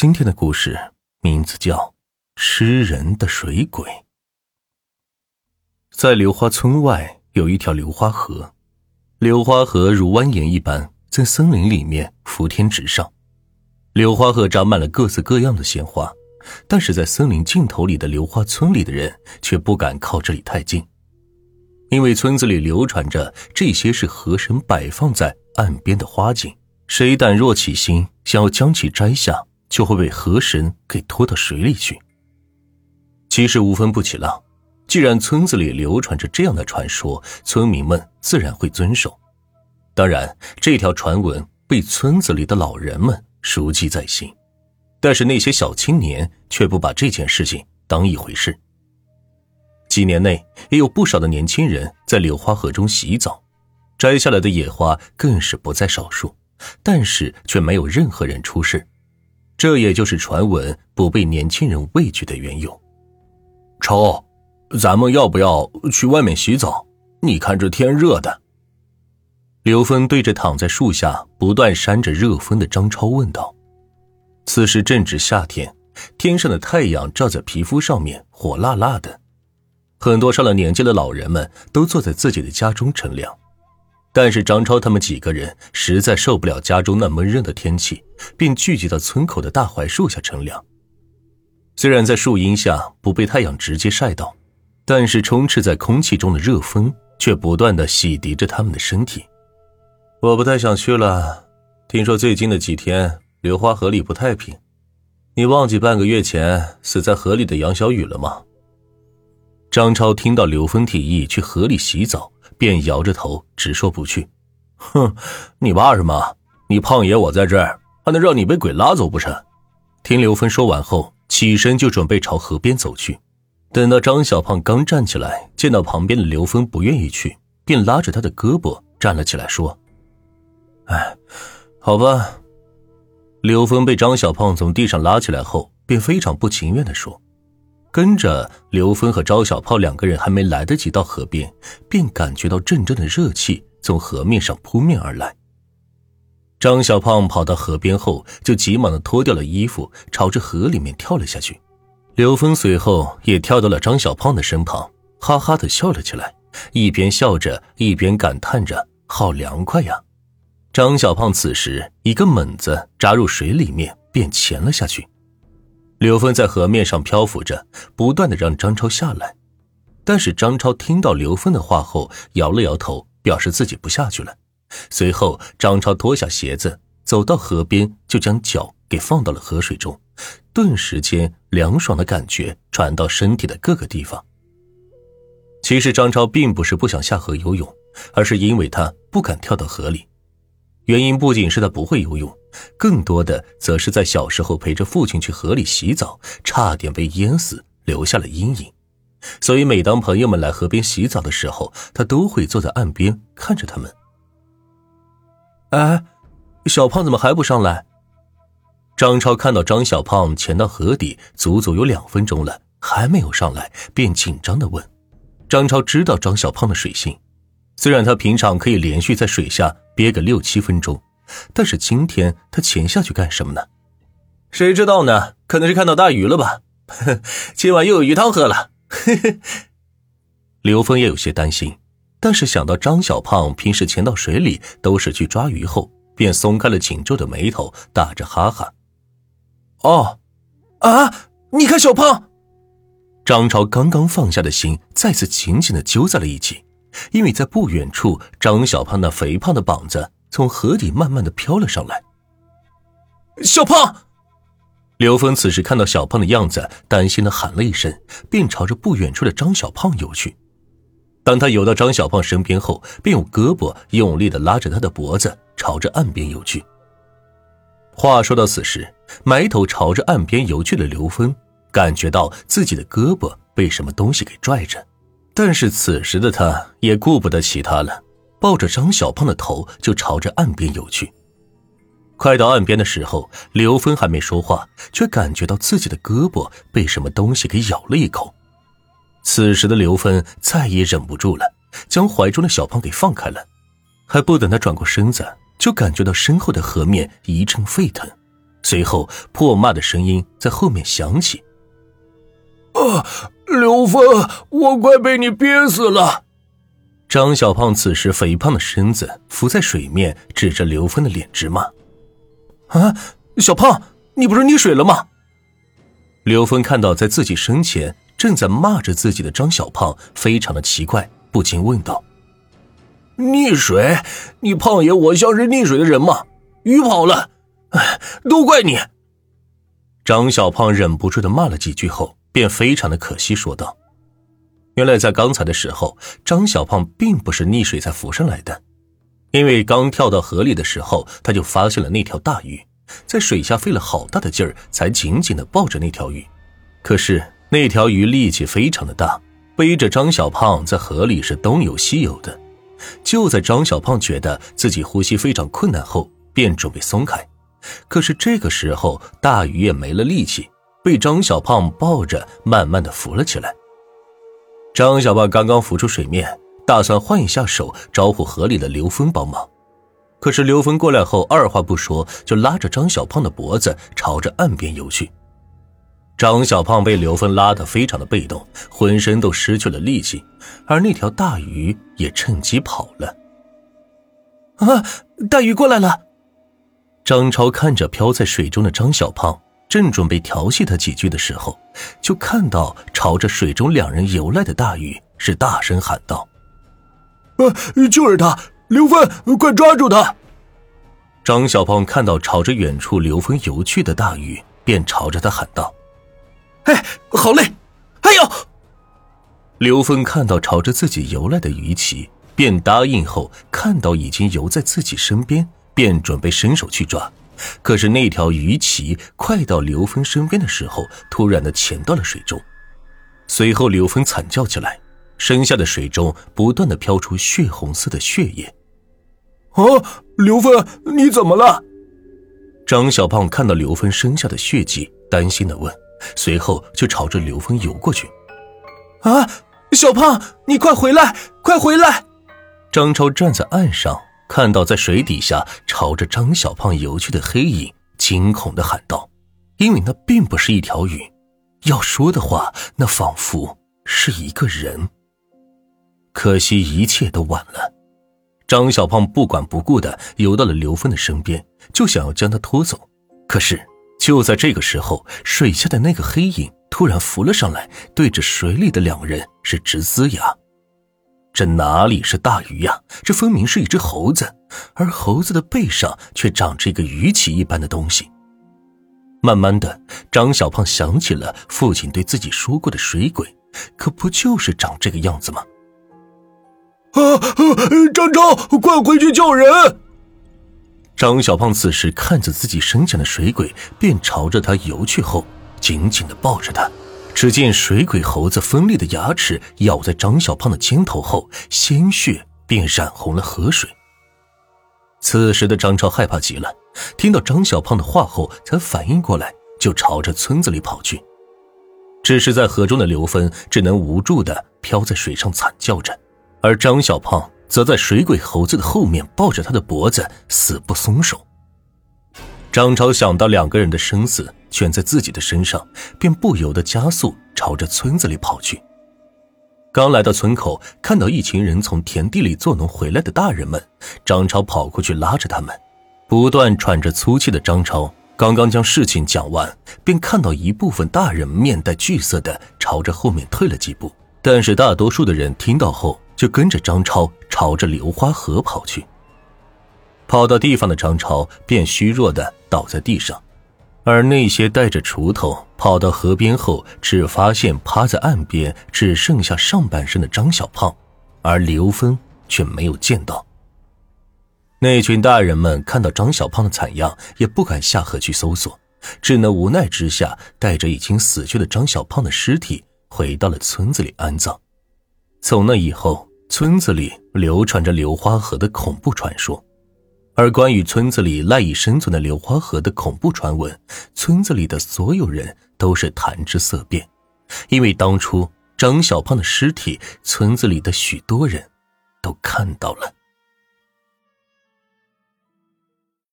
今天的故事名字叫《吃人的水鬼》。在柳花村外有一条柳花河，柳花河如蜿蜒一般在森林里面浮天直上。柳花河长满了各色各样的鲜花，但是在森林尽头里的柳花村里的人却不敢靠这里太近，因为村子里流传着这些是河神摆放在岸边的花景，谁胆若起心想要将其摘下。就会被河神给拖到水里去。其实无风不起浪，既然村子里流传着这样的传说，村民们自然会遵守。当然，这条传闻被村子里的老人们熟记在心，但是那些小青年却不把这件事情当一回事。几年内，也有不少的年轻人在柳花河中洗澡，摘下来的野花更是不在少数，但是却没有任何人出事。这也就是传闻不被年轻人畏惧的缘由。超，咱们要不要去外面洗澡？你看这天热的。刘峰对着躺在树下不断扇着热风的张超问道。此时正值夏天，天上的太阳照在皮肤上面，火辣辣的。很多上了年纪的老人们都坐在自己的家中乘凉。但是张超他们几个人实在受不了家中那闷热的天气，便聚集到村口的大槐树下乘凉。虽然在树荫下不被太阳直接晒到，但是充斥在空气中的热风却不断的洗涤着他们的身体。我不太想去了，听说最近的几天流花河里不太平，你忘记半个月前死在河里的杨小雨了吗？张超听到刘峰提议去河里洗澡。便摇着头，直说不去。哼，你怕什么？你胖爷我在这儿，还能让你被鬼拉走不成？听刘芬说完后，起身就准备朝河边走去。等到张小胖刚站起来，见到旁边的刘芬不愿意去，便拉着他的胳膊站了起来，说：“哎，好吧。”刘峰被张小胖从地上拉起来后，便非常不情愿地说。跟着刘峰和赵小炮两个人还没来得及到河边，便感觉到阵阵的热气从河面上扑面而来。张小胖跑到河边后，就急忙的脱掉了衣服，朝着河里面跳了下去。刘峰随后也跳到了张小胖的身旁，哈哈的笑了起来，一边笑着一边感叹着：“好凉快呀！”张小胖此时一个猛子扎入水里面，便潜了下去。刘峰在河面上漂浮着，不断的让张超下来，但是张超听到刘峰的话后，摇了摇头，表示自己不下去了。随后，张超脱下鞋子，走到河边，就将脚给放到了河水中，顿时间凉爽的感觉传到身体的各个地方。其实张超并不是不想下河游泳，而是因为他不敢跳到河里。原因不仅是他不会游泳，更多的则是在小时候陪着父亲去河里洗澡，差点被淹死，留下了阴影。所以每当朋友们来河边洗澡的时候，他都会坐在岸边看着他们。哎，小胖怎么还不上来？张超看到张小胖潜到河底足足有两分钟了，还没有上来，便紧张的问。张超知道张小胖的水性。虽然他平常可以连续在水下憋个六七分钟，但是今天他潜下去干什么呢？谁知道呢？可能是看到大鱼了吧？今晚又有鱼汤喝了。刘峰也有些担心，但是想到张小胖平时潜到水里都是去抓鱼后，便松开了紧皱的眉头，打着哈哈。哦，啊！你看小胖，张超刚刚放下的心再次紧紧的揪在了一起。因为在不远处，张小胖那肥胖的膀子从河底慢慢的飘了上来。小胖，刘峰此时看到小胖的样子，担心的喊了一声，便朝着不远处的张小胖游去。当他游到张小胖身边后，便用胳膊用力的拉着他的脖子，朝着岸边游去。话说到此时，埋头朝着岸边游去的刘峰，感觉到自己的胳膊被什么东西给拽着。但是此时的他也顾不得其他了，抱着张小胖的头就朝着岸边游去。快到岸边的时候，刘芬还没说话，却感觉到自己的胳膊被什么东西给咬了一口。此时的刘芬再也忍不住了，将怀中的小胖给放开了。还不等他转过身子，就感觉到身后的河面一阵沸腾，随后破骂的声音在后面响起：“啊，刘峰，我快被你憋死了！”张小胖此时肥胖的身子浮在水面，指着刘峰的脸直骂：“啊，小胖，你不是溺水了吗？”刘峰看到在自己身前正在骂着自己的张小胖，非常的奇怪，不禁问道：“溺水？你胖爷我像是溺水的人吗？鱼跑了，哎，都怪你！”张小胖忍不住的骂了几句后，便非常的可惜说道。原来在刚才的时候，张小胖并不是溺水才浮上来的，因为刚跳到河里的时候，他就发现了那条大鱼，在水下费了好大的劲儿，才紧紧的抱着那条鱼。可是那条鱼力气非常的大，背着张小胖在河里是东游西游的。就在张小胖觉得自己呼吸非常困难后，便准备松开，可是这个时候大鱼也没了力气，被张小胖抱着慢慢的浮了起来。张小胖刚刚浮出水面，打算换一下手招呼河里的刘峰帮忙。可是刘峰过来后，二话不说就拉着张小胖的脖子朝着岸边游去。张小胖被刘峰拉得非常的被动，浑身都失去了力气，而那条大鱼也趁机跑了。啊，大鱼过来了！张超看着漂在水中的张小胖。正准备调戏他几句的时候，就看到朝着水中两人游来的大鱼，是大声喊道：“啊，就是他！刘芬，快抓住他！”张小胖看到朝着远处刘峰游去的大鱼，便朝着他喊道：“哎，好嘞！哎呦！”刘峰看到朝着自己游来的鱼鳍，便答应后，看到已经游在自己身边，便准备伸手去抓。可是那条鱼鳍快到刘峰身边的时候，突然的潜到了水中。随后刘峰惨叫起来，身下的水中不断的飘出血红色的血液。啊，刘峰，你怎么了？张小胖看到刘峰身下的血迹，担心的问，随后就朝着刘峰游过去。啊，小胖，你快回来，快回来！张超站在岸上。看到在水底下朝着张小胖游去的黑影，惊恐的喊道：“因为那并不是一条鱼，要说的话，那仿佛是一个人。”可惜一切都晚了。张小胖不管不顾的游到了刘芬的身边，就想要将他拖走。可是就在这个时候，水下的那个黑影突然浮了上来，对着水里的两人是直呲牙。这哪里是大鱼呀？这分明是一只猴子，而猴子的背上却长着一个鱼鳍一般的东西。慢慢的，张小胖想起了父亲对自己说过的水鬼，可不就是长这个样子吗？啊！张超，快回去叫人！张小胖此时看着自己身前的水鬼，便朝着他游去，后紧紧的抱着他。只见水鬼猴子锋利的牙齿咬在张小胖的肩头后，鲜血便染红了河水。此时的张超害怕极了，听到张小胖的话后，才反应过来，就朝着村子里跑去。只是在河中的刘芬只能无助的漂在水上惨叫着，而张小胖则在水鬼猴子的后面抱着他的脖子，死不松手。张超想到两个人的生死全在自己的身上，便不由得加速朝着村子里跑去。刚来到村口，看到一群人从田地里做农回来的大人们，张超跑过去拉着他们。不断喘着粗气的张超刚刚将事情讲完，便看到一部分大人面带惧色的朝着后面退了几步，但是大多数的人听到后就跟着张超朝着流花河跑去。跑到地方的张超便虚弱的倒在地上，而那些带着锄头跑到河边后，只发现趴在岸边只剩下上半身的张小胖，而刘芬却没有见到。那群大人们看到张小胖的惨样，也不敢下河去搜索，只能无奈之下带着已经死去的张小胖的尸体回到了村子里安葬。从那以后，村子里流传着流花河的恐怖传说。而关于村子里赖以生存的流花河的恐怖传闻，村子里的所有人都是谈之色变，因为当初张小胖的尸体，村子里的许多人都看到了。